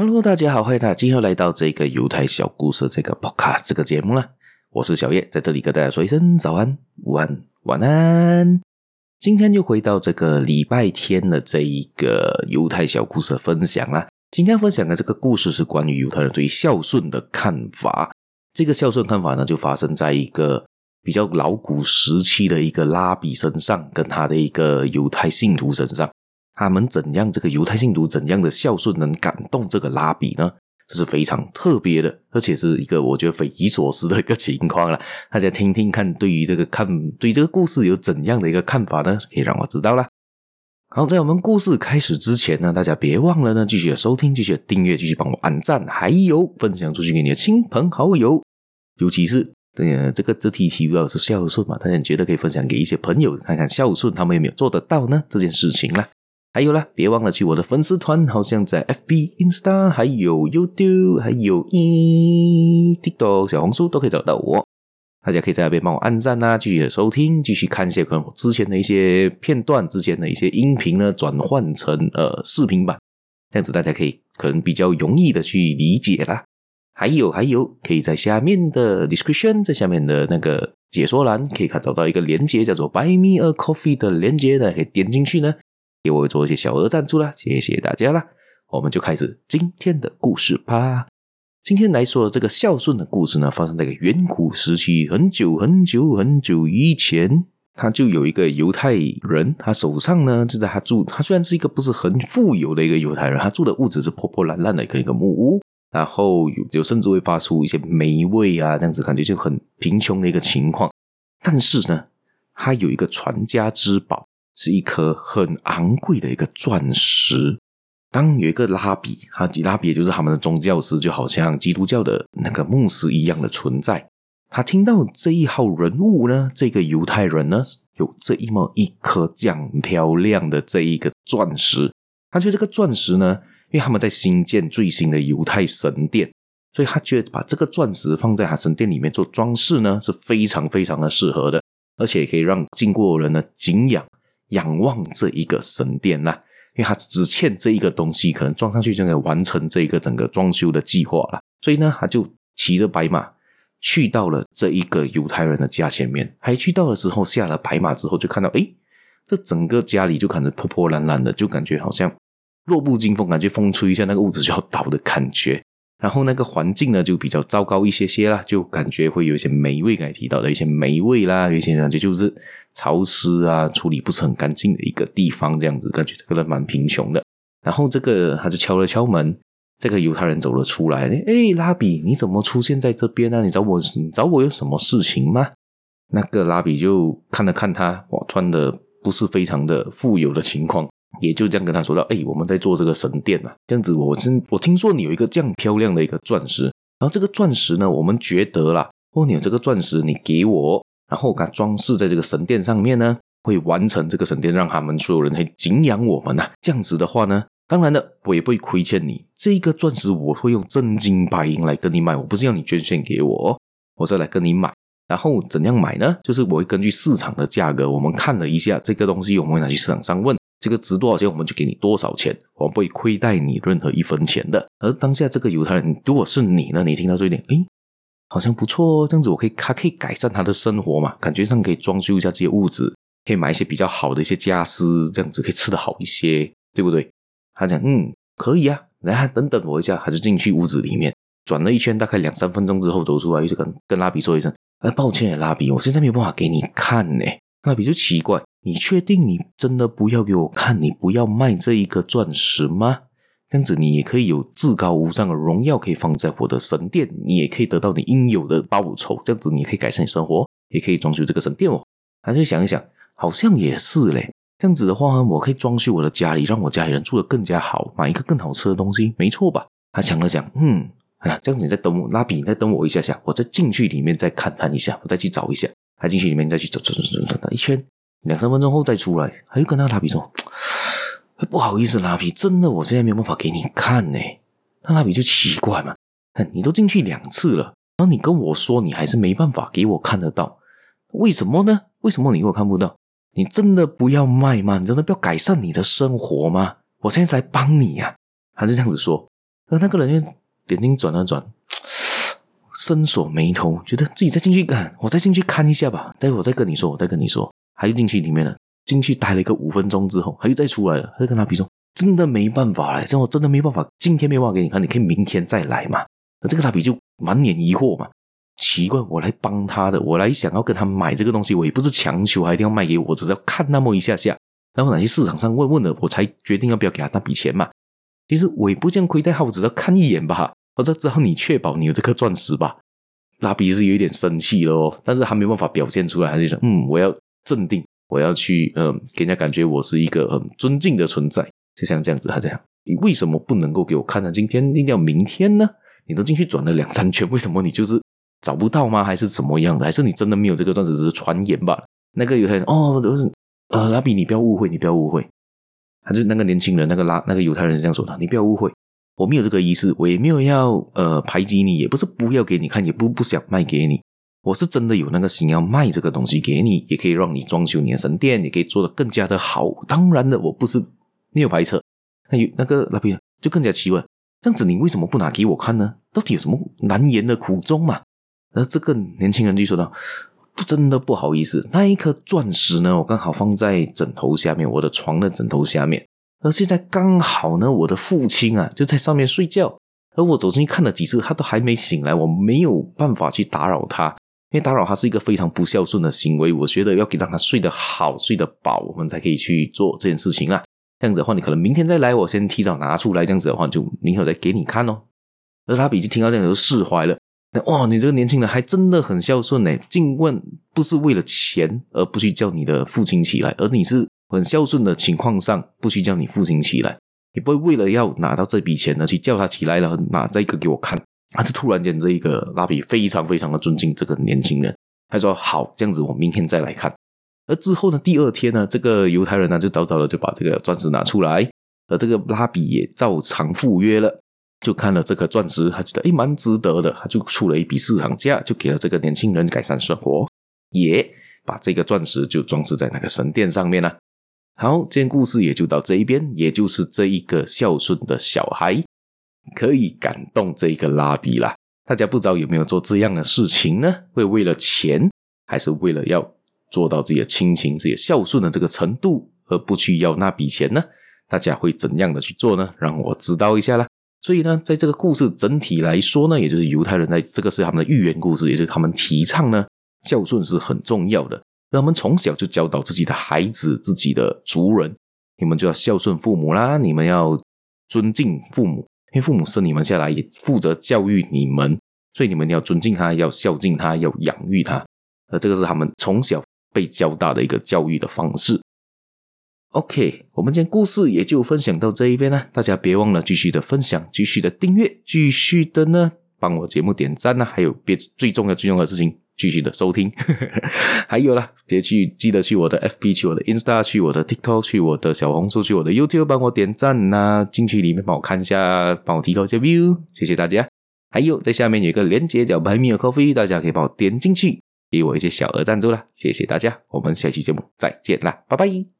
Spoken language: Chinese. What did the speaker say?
Hello，大家好，欢迎大家今天又来到这个犹太小故事这个 Podcast 这个节目了。我是小叶，在这里跟大家说一声早安、午安、晚安。今天就回到这个礼拜天的这一个犹太小故事的分享啦。今天分享的这个故事是关于犹太人对于孝顺的看法。这个孝顺看法呢，就发生在一个比较老古时期的一个拉比身上，跟他的一个犹太信徒身上。他们怎样？这个犹太信徒怎样的孝顺能感动这个拉比呢？这是非常特别的，而且是一个我觉得匪夷所思的一个情况了。大家听听看，对于这个看，对这个故事有怎样的一个看法呢？可以让我知道啦。好，在我们故事开始之前呢，大家别忘了呢，继续的收听，继续的订阅，继续帮我按赞，还有分享出去给你的亲朋好友。尤其是呃，这个这题提到是孝顺嘛，大家觉得可以分享给一些朋友看看孝顺他们有没有做得到呢？这件事情啦。还有啦，别忘了去我的粉丝团，好像在 FB、Insta，还有 YouTube，还有 TikTok、小红书都可以找到我。大家可以在那边帮我按赞啊，继续的收听，继续看一些可能我之前的一些片段，之前的一些音频呢，转换成呃视频版，这样子大家可以可能比较容易的去理解啦。还有还有，可以在下面的 description，在下面的那个解说栏，可以看找到一个链接，叫做 Buy Me a Coffee 的链接，大家可以点进去呢。给我做一些小额赞助啦，谢谢大家啦！我们就开始今天的故事吧。今天来说的这个孝顺的故事呢，发生在一个远古时期，很久很久很久以前，他就有一个犹太人，他手上呢就在他住，他虽然是一个不是很富有的一个犹太人，他住的屋子是破破烂烂的一个一个木屋，然后有有甚至会发出一些霉味啊，这样子感觉就很贫穷的一个情况。但是呢，他有一个传家之宝。是一颗很昂贵的一个钻石。当有一个拉比，他拉比也就是他们的宗教师，就好像基督教的那个牧师一样的存在。他听到这一号人物呢，这个犹太人呢，有这么一颗这样漂亮的这一个钻石。他觉得这个钻石呢，因为他们在新建最新的犹太神殿，所以他觉得把这个钻石放在他神殿里面做装饰呢，是非常非常的适合的，而且可以让经过人呢敬仰。仰望这一个神殿呐，因为他只欠这一个东西，可能装上去就能完成这一个整个装修的计划了。所以呢，他就骑着白马去到了这一个犹太人的家前面。还去到的时候，下了白马之后，就看到，诶，这整个家里就感觉破破烂烂的，就感觉好像弱不禁风，感觉风吹一下，那个屋子就要倒的感觉。然后那个环境呢，就比较糟糕一些些啦，就感觉会有一些霉味，刚才提到的一些霉味啦，有一些感觉就是潮湿啊，处理不是很干净的一个地方，这样子感觉这个人蛮贫穷的。然后这个他就敲了敲门，这个犹太人走了出来，诶，拉比，你怎么出现在这边呢？你找我，你找我有什么事情吗？那个拉比就看了看他，哇，穿的不是非常的富有的情况。也就这样跟他说到，哎，我们在做这个神殿呐，这样子，我真我听说你有一个这样漂亮的一个钻石，然后这个钻石呢，我们觉得啦，哦，你有这个钻石，你给我，然后我给它装饰在这个神殿上面呢，会完成这个神殿，让他们所有人可以敬仰我们呐。这样子的话呢，当然了，我也不会亏欠你，这个钻石我会用真金白银来跟你买，我不是要你捐献给我，我是来跟你买。然后怎样买呢？就是我会根据市场的价格，我们看了一下这个东西，我们会拿去市场上问。这个值多少钱，我们就给你多少钱，我们不会亏待你任何一分钱的。而当下这个犹太人，如果是你呢？你听到这一点，诶，好像不错哦，这样子我可以，他可以改善他的生活嘛，感觉上可以装修一下这些屋子，可以买一些比较好的一些家私，这样子可以吃得好一些，对不对？他讲，嗯，可以啊，来，等等我一下，还是进去屋子里面转了一圈，大概两三分钟之后走出来，又就跟跟拉比说一声，呃，抱歉，拉比，我现在没有办法给你看呢。拉比就奇怪。你确定你真的不要给我看？你不要卖这一颗钻石吗？这样子你也可以有至高无上的荣耀，可以放在我的神殿，你也可以得到你应有的报酬。这样子你可以改善你生活，也可以装修这个神殿哦。他就想一想，好像也是嘞。这样子的话，我可以装修我的家里，让我家里人住得更加好，买一个更好吃的东西，没错吧？他想了想，嗯，啊，这样子你再等我，拉比，你再等我一下下，我再进去里面再看看一下，我再去找一下。他进去里面再去走走走走走一圈。两三分钟后再出来，他又跟那个拉比说：“不好意思，拉比，真的，我现在没有办法给你看呢。”那拉比就奇怪嘛，你都进去两次了，然后你跟我说你还是没办法给我看得到，为什么呢？为什么你给我看不到？你真的不要卖吗？你真的不要改善你的生活吗？我现在是来帮你呀。他就这样子说，而那个人就眼睛转了转，深锁眉头，觉得自己再进去看，我再进去看一下吧。待会我再跟你说，我再跟你说。还是进去里面了，进去待了一个五分钟之后，他又再出来了，他就跟他比说：“真的没办法了，这我真的没办法，今天没办法给你看，你可以明天再来嘛。”那这个拉比就满脸疑惑嘛，奇怪，我来帮他的，我来想要跟他买这个东西，我也不是强求，还一定要卖给我，只是要看那么一下下，然后哪些市场上问问了，我才决定要不要给他那笔钱嘛。其实我也不这样亏待他，我只，要看一眼吧，我才知道你确保你有这颗钻石吧。拉比是有一点生气了哦，但是他没办法表现出来，还是说嗯，我要镇定，我要去嗯，给人家感觉我是一个很尊敬的存在，就像这样子，他这样，你为什么不能够给我看呢？今天一定要明天呢？你都进去转了两三圈，为什么你就是找不到吗？还是怎么样的？还是你真的没有这个钻石，只是传言吧？那个犹太人哦，呃，拉比，你不要误会，你不要误会。他就那个年轻人，那个拉那个犹太人是这样说的：“你不要误会，我没有这个意思，我也没有要呃排挤你，也不是不要给你看，也不不想卖给你，我是真的有那个心要卖这个东西给你，也可以让你装修你的神殿，也可以做得更加的好。当然的，我不是没有排斥。那有那个拉比就更加奇怪，这样子你为什么不拿给我看呢？到底有什么难言的苦衷嘛？”而这个年轻人就说道。不真的不好意思，那一颗钻石呢，我刚好放在枕头下面，我的床的枕头下面。而现在刚好呢，我的父亲啊就在上面睡觉，而我走进去看了几次，他都还没醒来，我没有办法去打扰他，因为打扰他是一个非常不孝顺的行为。我觉得要给让他睡得好、睡得饱，我们才可以去做这件事情啊。这样子的话，你可能明天再来，我先提早拿出来，这样子的话，就明天再给你看哦。而他已经听到这样就释怀了。哇，你这个年轻人还真的很孝顺呢。竟问不是为了钱而不去叫你的父亲起来，而你是很孝顺的情况上不去叫你父亲起来，也不会为了要拿到这笔钱呢去叫他起来了，拿这个给我看。而是突然间，这一个拉比非常非常的尊敬这个年轻人，他说好，这样子我明天再来看。而之后呢，第二天呢，这个犹太人呢就早早的就把这个钻石拿出来，而这个拉比也照常赴约了。就看了这颗钻石，他觉得诶蛮值得的，他就出了一笔市场价，就给了这个年轻人改善生活，也把这个钻石就装饰在那个神殿上面了。好，今天故事也就到这一边，也就是这一个孝顺的小孩可以感动这一个拉比啦。大家不知道有没有做这样的事情呢？会为了钱，还是为了要做到自己的亲情、自己孝顺的这个程度，而不去要那笔钱呢？大家会怎样的去做呢？让我知道一下啦。所以呢，在这个故事整体来说呢，也就是犹太人在这个是他们的寓言故事，也就是他们提倡呢，孝顺是很重要的。让他们从小就教导自己的孩子、自己的族人，你们就要孝顺父母啦，你们要尊敬父母，因为父母生你们下来也负责教育你们，所以你们要尊敬他，要孝敬他，要养育他。而这个是他们从小被教大的一个教育的方式。OK，我们今天故事也就分享到这一边了。大家别忘了继续的分享，继续的订阅，继续的呢帮我节目点赞呢，还有别最重要最重要的事情，继续的收听。还有啦，别去记得去我的 FB，去我的 Insta，去我的 TikTok，去我的小红书，去我的 YouTube，帮我点赞呐，进去里面帮我看一下，帮我提高一下 view，谢谢大家。还有在下面有一个链接叫 Buy Me a Coffee，大家可以帮我点进去，给我一些小额赞助啦，谢谢大家。我们下期节目再见啦，拜拜。